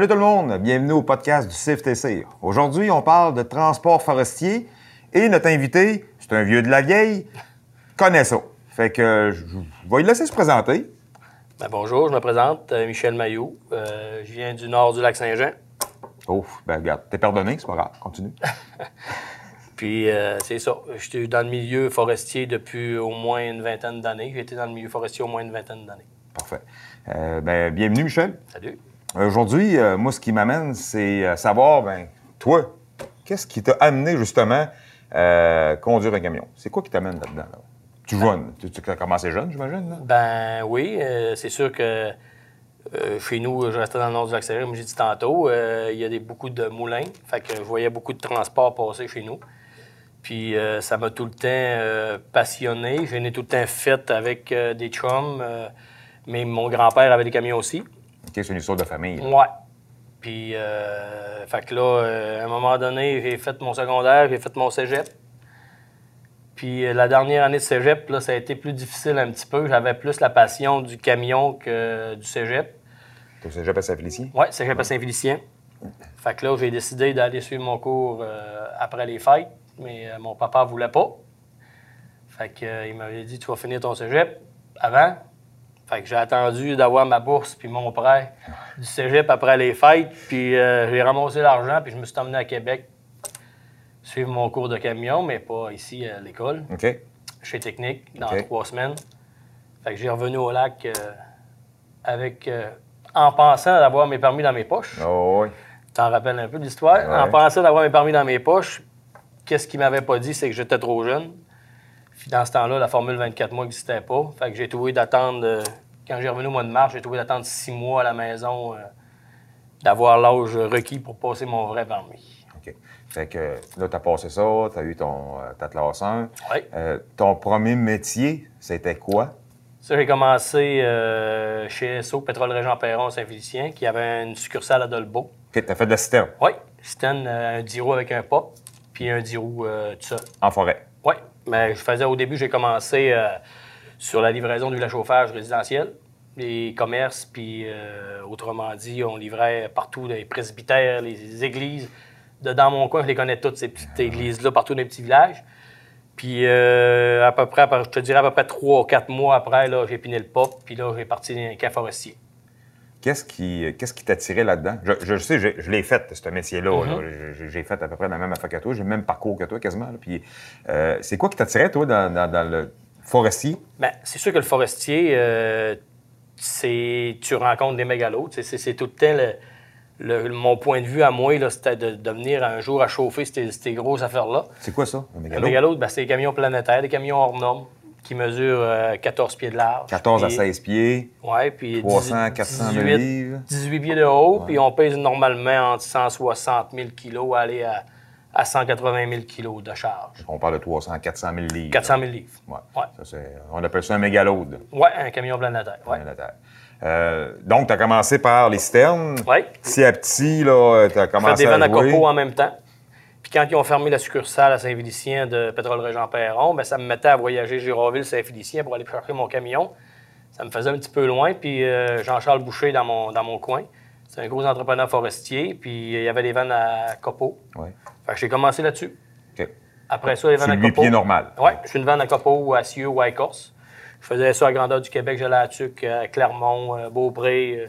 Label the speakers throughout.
Speaker 1: Salut tout le monde, bienvenue au podcast du CFTC. Aujourd'hui, on parle de transport forestier et notre invité, c'est un vieux de la vieille, connaît ça. Fait que je vais lui laisser se présenter.
Speaker 2: Ben, bonjour, je me présente, euh, Michel Maillot. Euh, je viens du nord du lac Saint-Jean.
Speaker 1: Oh, ben regarde, t'es pardonné, c'est pas grave, continue.
Speaker 2: Puis euh, c'est ça, j'étais dans le milieu forestier depuis au moins une vingtaine d'années. J'ai été dans le milieu forestier au moins une vingtaine d'années.
Speaker 1: Parfait. Euh, ben, bienvenue, Michel.
Speaker 2: Salut.
Speaker 1: Aujourd'hui, euh, moi, ce qui m'amène, c'est euh, savoir, ben, toi, qu'est-ce qui t'a amené justement euh, conduire un camion? C'est quoi qui t'amène là-dedans? Là? Tu jeune, tu, tu as commencé jeune, j'imagine?
Speaker 2: Ben oui, euh, c'est sûr que chez nous, je restais dans le nord du lac comme j'ai dit tantôt, il y a des, beaucoup de moulins. Fait que je voyais beaucoup de transports passer chez nous. Puis ça m'a tout le temps passionné. Je n'ai tout le temps fait avec des chums. mais mon grand-père avait des camions aussi.
Speaker 1: OK, c'est une histoire de famille. là.
Speaker 2: Ouais. Puis, euh, fait que là, euh, à un moment donné, j'ai fait mon secondaire, j'ai fait mon cégep. Puis, euh, la dernière année de cégep, là, ça a été plus difficile un petit peu. J'avais plus la passion du camion que du cégep.
Speaker 1: Au cégep à Saint-Félicien?
Speaker 2: Ouais, cégep à Saint-Félicien. Fait que là, j'ai décidé d'aller suivre mon cours après les fêtes, mais mon papa voulait pas. Fait que, il m'avait dit, tu vas finir ton cégep avant. Fait que j'ai attendu d'avoir ma bourse puis mon prêt du cégep après les fêtes. Puis euh, j'ai ramassé l'argent puis je me suis emmené à Québec suivre mon cours de camion, mais pas ici à l'école,
Speaker 1: OK.
Speaker 2: chez Technique, dans trois semaines. Fait que j'ai revenu au lac euh, avec... euh, en pensant d'avoir mes permis dans mes poches.
Speaker 1: Oh, oui.
Speaker 2: T'en rappelles un peu l'histoire?
Speaker 1: Ouais.
Speaker 2: En pensant d'avoir mes permis dans mes poches, qu'est-ce qu'il m'avait pas dit, c'est que j'étais trop jeune. Puis dans ce temps-là, la formule 24 mois n'existait pas. Fait que j'ai trouvé d'attendre, euh, quand j'ai revenu au mois de mars, j'ai trouvé d'attendre six mois à la maison, euh, d'avoir l'âge requis pour passer mon vrai permis.
Speaker 1: OK. Fait que là, t'as passé ça, t'as eu ton, euh, ta classe 1.
Speaker 2: Oui.
Speaker 1: Euh, ton premier métier, c'était quoi?
Speaker 2: Ça, j'ai commencé chez SO, Pétrole Régent Perron, Saint-Félicien, qui avait une succursale à Dolbeau.
Speaker 1: OK, t'as fait de la citerne?
Speaker 2: Oui, euh, un 10 roues avec un pop, puis un 10 roues tout seul.
Speaker 1: en forêt?
Speaker 2: Oui, mais je faisais au début, j'ai commencé euh, sur la livraison du chauffage résidentiel, les commerces, puis euh, autrement dit, on livrait partout les presbytères, les églises. Dans mon coin, je les connais toutes, ces petites églises-là, partout dans les petits villages. Puis euh, à peu près, je te dirais à peu près trois ou quatre mois après, j'ai piné le pop, puis là, j'ai parti dans un camp forestier.
Speaker 1: Qu'est-ce qui qu'est-ce qui t'attirait là-dedans? Je, sais, je, je l'ai fait, ce métier-là.
Speaker 2: Mm-hmm.
Speaker 1: J'ai fait à peu près la même affaire que toi. J'ai le même parcours que toi, quasiment. là. Puis, euh, c'est quoi qui t'attirait, toi, dans, dans- dans le forestier?
Speaker 2: Bien, c'est sûr que le forestier, euh, c'est tu rencontres des mégalos. C'est, tout le temps le- le- mon point de vue à moi, là, c'était de, de venir un jour à chauffer ces, ces grosses affaires-là.
Speaker 1: C'est quoi ça, un
Speaker 2: Un
Speaker 1: mégalo?
Speaker 2: mégalo, ben, c'est des camions planétaires, des camions hors normes qui mesurent euh, 14 pieds de large.
Speaker 1: 14 à
Speaker 2: Puis-
Speaker 1: 16 pieds,
Speaker 2: Ouais, puis
Speaker 1: 300,
Speaker 2: 18
Speaker 1: 400 000
Speaker 2: 18
Speaker 1: livres.
Speaker 2: 18 pieds de haut, puis on pèse normalement entre 160 000 kilos, aller à, à 180 000 kilos de charge.
Speaker 1: On parle de 300 400 000 livres.
Speaker 2: 400 000 livres.
Speaker 1: Ouais.
Speaker 2: Ouais.
Speaker 1: Ça, on appelle ça un mégalode.
Speaker 2: Ouais, un camion planétaire. Ouais.
Speaker 1: planétaire. Euh, donc, tu as commencé par les citernes.
Speaker 2: Ouais.
Speaker 1: Petit à petit, là, tu as
Speaker 2: fait
Speaker 1: commencé
Speaker 2: des vannes
Speaker 1: à
Speaker 2: à copeaux en même temps. Puis quand ils ont fermé la succursale à Saint-Félicien de Pétrole Régent Perron, ben ça me mettait à voyager Gironville-Saint-Félicien pour aller chercher mon camion. Ça me faisait un petit peu loin. Puis euh, Jean-Charles Boucher dans mon, dans mon coin. C'est un gros entrepreneur forestier. Puis il y avait des vannes à copeaux.
Speaker 1: Ouais.
Speaker 2: Fait que j'ai commencé là-dessus. Après ça, les vannes à copeaux.
Speaker 1: pieds normal.
Speaker 2: Oui, je suis une vanne à copeaux à Cieux ou à Écorce. Je faisais ça à grandeur du Québec. J'allais à Tuc, à Clermont, euh, Beaupré.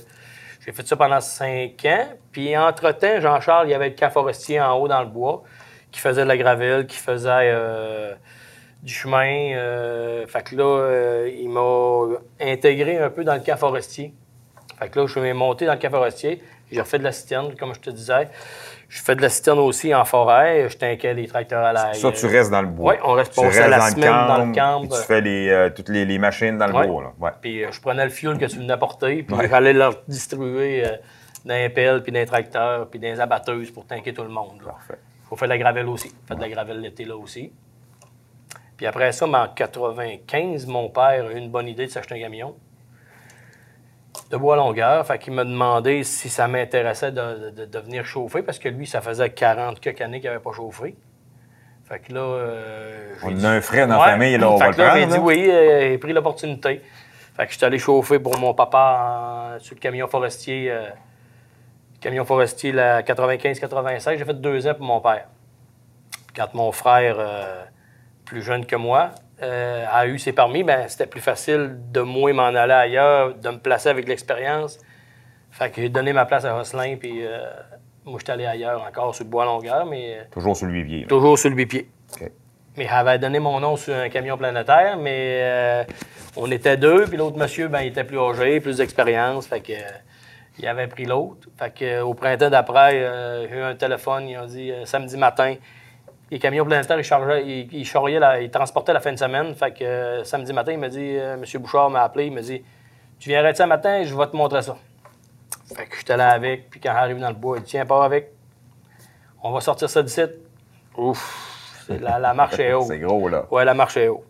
Speaker 2: J'ai fait ça pendant cinq ans. Puis, entre-temps, Jean-Charles, il y avait le camp forestier en haut dans le bois qui faisait de la gravelle, qui faisait euh, du chemin. euh, fait que là, euh, il m'a intégré un peu dans le camp forestier. Fait que là, je suis monté dans le camp forestier. J'ai refait de la citerne, comme je te disais. Je fais de la citerne aussi en forêt. Je t'inquiète les tracteurs à l'ail.
Speaker 1: Ça, tu restes dans le bois.
Speaker 2: Oui, on reste
Speaker 1: Tu restes
Speaker 2: la
Speaker 1: dans le
Speaker 2: semaine dans le
Speaker 1: camp,
Speaker 2: camp.
Speaker 1: puis Tu fais les, euh, toutes les, les machines dans le
Speaker 2: Ouais.
Speaker 1: bois. Là. Ouais.
Speaker 2: Puis euh, je prenais le fuel que tu venais apporter, puis
Speaker 1: Ouais.
Speaker 2: j'allais leur distribuer euh, dans les pelles, puis dans les tracteurs, puis dans les abatteuses pour tanker tout le monde. là.
Speaker 1: Parfait.
Speaker 2: faut faire de la gravelle aussi. Fait de la gravelle l'été là aussi. Puis après ça, mais en 95, mon père a eu une bonne idée de s'acheter un camion de bois à longueur. Fait qu'il m'a demandé si ça m'intéressait de, de- de venir chauffer, parce que lui, ça faisait 40 quelques années qu'il n'avait pas chauffé. Fait que là. euh,
Speaker 1: On
Speaker 2: dit-
Speaker 1: a un frère dans la famille, là, on
Speaker 2: Fait
Speaker 1: va
Speaker 2: que
Speaker 1: le
Speaker 2: là,
Speaker 1: prendre.
Speaker 2: j'ai dit oui, euh, j'ai pris l'opportunité. Fait que je suis allé chauffer pour mon papa en- sur le camion forestier euh, camion forestier, la 95-96, j'ai fait deux ans pour mon père. Quand mon frère, euh, plus jeune que moi, euh, a eu ses permis, ben, c'était plus facile de moi m'en aller ailleurs, de me placer avec l'expérience. Fait que j'ai donné ma place à Rosselin, puis euh, moi, j'étais allé ailleurs encore sur le bois longueur, mais euh,
Speaker 1: Toujours sur le huit-pied. là.
Speaker 2: toujours sur le bipied.
Speaker 1: OK.
Speaker 2: Mais j'avais donné mon nom sur un camion planétaire, mais euh, on était deux, puis l'autre monsieur, ben, il était plus âgé, plus d'expérience, fait que il avait pris l'autre. Fait que au printemps d'après, j'ai eu un téléphone, ils ont dit samedi matin, les camions planétaires, ils chargeaient, ils, ils charriaient la- ils transportaient la fin de semaine. Fait que euh, samedi matin, il m'a dit, euh, monsieur Bouchard m'a appelé, il m'a dit, tu viendrais ça matin, je vais te montrer ça. Fait que j'étais là avec, puis quand j'arrive dans le bois, il dit, tiens, pas avec. On va sortir ça d'ici. Ouf, la, la marche est haute.
Speaker 1: C'est gros, là.
Speaker 2: Ouais, la marche est haute.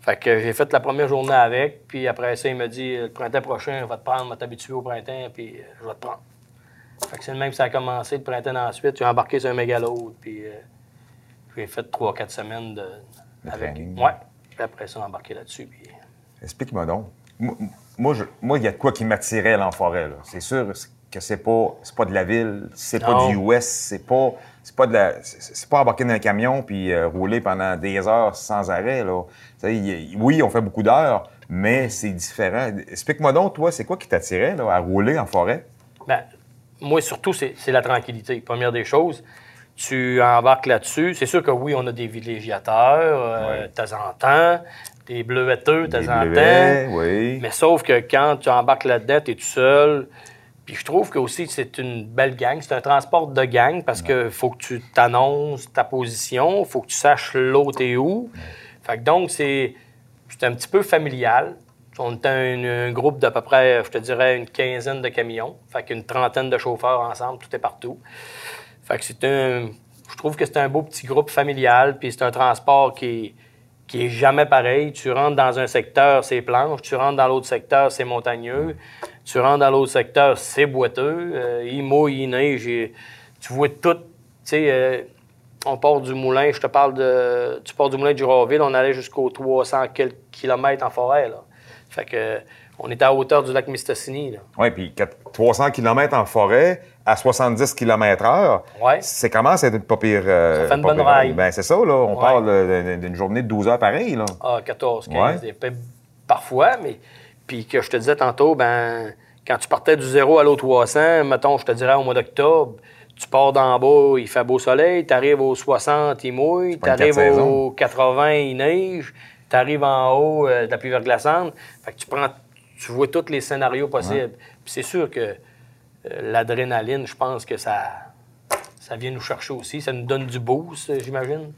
Speaker 2: Fait que j'ai fait la première journée avec, puis après ça, il m'a dit le printemps prochain, je vais te prendre, je vais t'habituer au printemps, puis euh, je vais te prendre. Fait que c'est le même que ça a commencé, le printemps ensuite. J'ai embarqué sur un mégalo, puis euh, j'ai fait trois, quatre semaines de,
Speaker 1: De
Speaker 2: avec.
Speaker 1: training.
Speaker 2: Ouais. Puis après ça, embarqué là-dessus. Puis...
Speaker 1: Explique-moi donc. Moi- je- moi, il y a de quoi qui m'attirait à l'enforêt. C'est sûr que c'est pas, pas de la ville, c'est pas du US, c'est pas, c'est pas de la, c'est pas embarquer dans un camion puis euh, rouler pendant des heures sans arrêt. Là. Il y oui, on fait beaucoup d'heures, mais c'est différent. Explique-moi donc, toi, c'est quoi qui t'attirait là, à rouler en forêt?
Speaker 2: Ben, moi, surtout, c'est c'est la tranquillité. Première des choses, tu embarques là-dessus. C'est sûr que oui, on a des villégiateurs euh,
Speaker 1: Ouais.
Speaker 2: de temps en temps, des bleuetteux de
Speaker 1: Des
Speaker 2: temps en
Speaker 1: bleuets,
Speaker 2: temps.
Speaker 1: oui.
Speaker 2: Mais sauf que quand tu embarques là-dedans, tu es tout seul. Puis je trouve que aussi c'est une belle gang. C'est un transport de gang parce que faut que tu t'annonces ta position, faut que tu saches l'autre est où. Fait que donc, c'est c'est un petit peu familial. On était un, un groupe d'à peu près, je te dirais, une quinzaine de camions. Fait qu'une trentaine de chauffeurs ensemble, tout est partout. Fait que c'est un. Je trouve que c'est un beau petit groupe familial, puis c'est un transport qui qui est jamais pareil. Tu rentres dans un secteur, c'est planche. Tu rentres dans l'autre secteur, c'est montagneux. Tu rentres dans l'autre secteur, c'est boiteux. Euh, il mouille, il neige. tu vois tout. Tu sais, euh, on part du moulin, je te parle de. Tu pars du moulin de Juraville, on allait jusqu'aux 300 quelques kilomètres en forêt, là. Fait que. On était à hauteur du lac Mistassini, là.
Speaker 1: Oui, puis quatre- 300 km en forêt à 70 km/h,
Speaker 2: Ouais.
Speaker 1: c'est commence à être pas pire. euh,
Speaker 2: Ça fait une bonne raille.
Speaker 1: Ben, c'est ça, là. On
Speaker 2: Ouais.
Speaker 1: parle euh, d'une journée de 12 heures pareil, là.
Speaker 2: Ah, 14, 15,
Speaker 1: Ouais.
Speaker 2: des pe- parfois, mais puis que je te disais tantôt, ben quand tu partais du 0 à l'eau 300, mettons, je te dirais au mois d'octobre, tu pars d'en bas, il fait beau soleil, tu arrives aux 60, il mouille, tu arrives aux 80, il neige, tu arrives en haut, euh, de la pluie verglaçante. Fait que tu prends, tu vois tous les scénarios possibles. Puis c'est sûr que euh, l'adrénaline, je pense que ça, ça vient nous chercher aussi. Ça nous donne du boost, euh, j'imagine.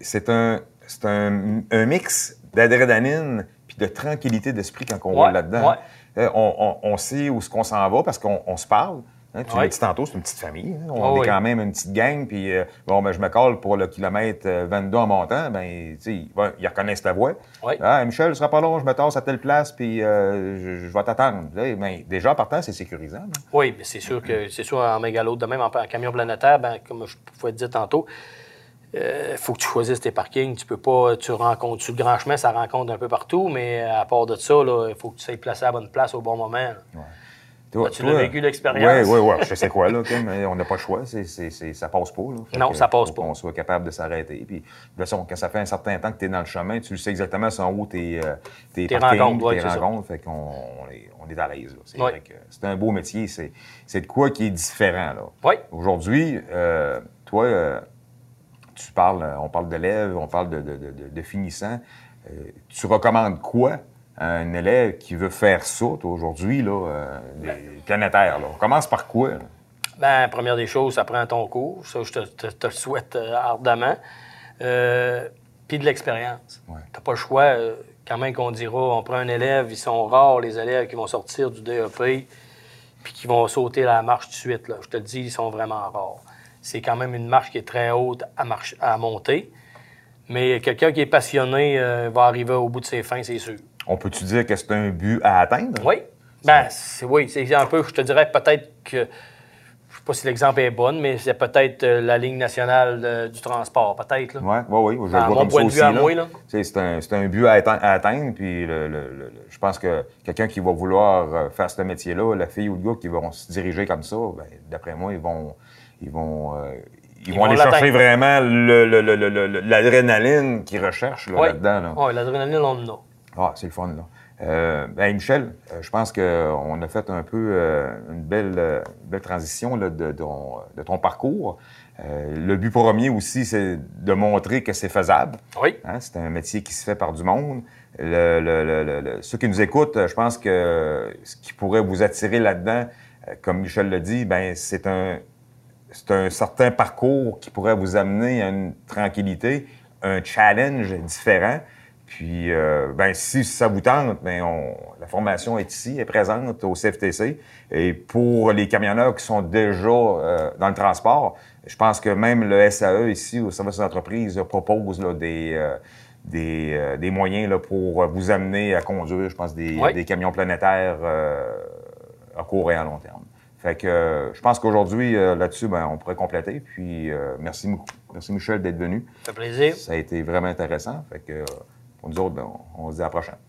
Speaker 1: c'est un, c'est un, un mix d'adrénaline puis de tranquillité d'esprit quand on
Speaker 2: Ouais,
Speaker 1: roule là-dedans.
Speaker 2: ouais.
Speaker 1: Euh, On, on- on sait où ce qu'on s'en va parce qu'on on se parle. Hein, tu
Speaker 2: Ouais.
Speaker 1: l'as dit tantôt, c'est une petite famille. hein. On
Speaker 2: Oh,
Speaker 1: est
Speaker 2: oui.
Speaker 1: quand même une petite gang. Puis, euh, bon, ben, je me colle pour le kilomètre euh, 22 en montant. Ben, tu sais, ils, vont- ils reconnaissent la voix.
Speaker 2: Oui.
Speaker 1: Ah, Michel, ce sera pas long, je me tasse à telle place, puis euh, je, je vais t'attendre. Ben, déjà, en partant, c'est sécurisant. là.
Speaker 2: Oui, mais c'est sûr que c'est sûr en mégalo, de même en, en camion planétaire, ben, comme je pouvais te dire tantôt, il faut que tu choisisses tes parkings. Tu peux pas, tu rencontres sur le grand chemin, ça rencontre un peu partout, mais à part de ça, il faut que tu sois placé à la bonne place au bon moment. là.
Speaker 1: Toi,
Speaker 2: tu l'as vécu l'expérience?
Speaker 1: Oui, oui, oui. Je sais quoi, là, Kim, mais on n'a pas le choix. C'est, c'est, c'est- ça passe pas. Là. Fait
Speaker 2: Non,
Speaker 1: que,
Speaker 2: ça passe
Speaker 1: faut
Speaker 2: pas.
Speaker 1: qu'on soit capable de s'arrêter. Puis, de toute façon, quand ça fait un certain temps que tu es dans le chemin, tu sais exactement sont où tes, euh, tes,
Speaker 2: Tes rencontres, ouais,
Speaker 1: tes rencontres. Fait qu'on on est, on est à l'aise. là. C'est
Speaker 2: Ouais.
Speaker 1: vrai que c'est un beau métier. C'est, c'est de quoi qui est différent. Là?
Speaker 2: Oui.
Speaker 1: Aujourd'hui, euh, toi, euh, tu parles, on parle d'élèves, on parle de, de, de, de- de finissants. Euh, tu recommandes quoi un élève qui veut faire ça, aujourd'hui, là, euh, des planétaires? Là? On commence par quoi? là?
Speaker 2: Ben, première des choses, ça prend ton cours. Ça, je te, te- te le souhaite euh, ardemment. Euh, Puis de l'expérience.
Speaker 1: Ouais.
Speaker 2: Tu n'as pas le choix. quand même qu'on dira, on prend un élève, ils sont rares, les élèves qui vont sortir du DEP puis qui vont sauter la marche tout de suite. Là. Je te le dis, ils sont vraiment rares. C'est quand même une marche qui est très haute à, marche- à monter. Mais quelqu'un qui est passionné euh, va arriver au bout de ses fins, c'est sûr.
Speaker 1: On peut-tu dire que c'est un but à atteindre?
Speaker 2: Oui. Ben, c'est, oui, c'est un peu, je te dirais peut-être que je sais pas si l'exemple est bon, mais c'est peut-être euh, la ligne nationale euh, du transport, peut-être.
Speaker 1: Oui, oui, oui. Je
Speaker 2: À
Speaker 1: le vois
Speaker 2: mon
Speaker 1: comme
Speaker 2: point
Speaker 1: ça
Speaker 2: de vue
Speaker 1: aussi.
Speaker 2: à
Speaker 1: là.
Speaker 2: moi, là.
Speaker 1: Tu sais, C'est un, c'est un but à, atte- à atteindre. Puis le- le- le- le- je pense que quelqu'un qui va vouloir euh, faire ce métier-là, la fille ou le gars qui vont se diriger comme ça, ben, d'après moi, ils vont, ils vont, euh, ils
Speaker 2: Ils
Speaker 1: vont
Speaker 2: vont
Speaker 1: aller chercher vraiment le- le- le- le- le- l'adrénaline qu'ils recherchent là,
Speaker 2: Oui.
Speaker 1: là.
Speaker 2: Oui, l'adrénaline, on en a.
Speaker 1: Ah, c'est le fun, là. Euh, ben, Michel, euh, je pense qu'on a fait un peu euh, une belle, euh, belle transition là, de, ton, de ton parcours. Le but premier aussi, c'est de montrer que c'est faisable.
Speaker 2: Oui.
Speaker 1: Hein, c'est un métier qui se fait par du monde. Le- le- le- le- le- ceux qui nous écoutent, je pense que ce qui pourrait vous attirer là-dedans, comme Michel l'a dit, ben c'est un, c'est un certain parcours qui pourrait vous amener à une tranquillité, un challenge différent. Puis, euh, ben, si ça vous tente, ben, on- la formation est ici, est présente au CFTC. Et pour les camionneurs qui sont déjà euh, dans le transport, je pense que même le SAE ici, au service d'entreprise, propose là, des, euh, des, euh, des moyens là, pour vous amener à conduire, je pense, des,
Speaker 2: Oui.
Speaker 1: des camions planétaires euh, à court et à long terme. Fait que euh, je pense qu'aujourd'hui, là-dessus, ben, on pourrait compléter. Puis euh, merci, beaucoup. merci Michel d'être venu.
Speaker 2: Ça fait plaisir.
Speaker 1: Ça a été vraiment intéressant. Fait que pour nous autres, ben, on, on se dit à la prochaine.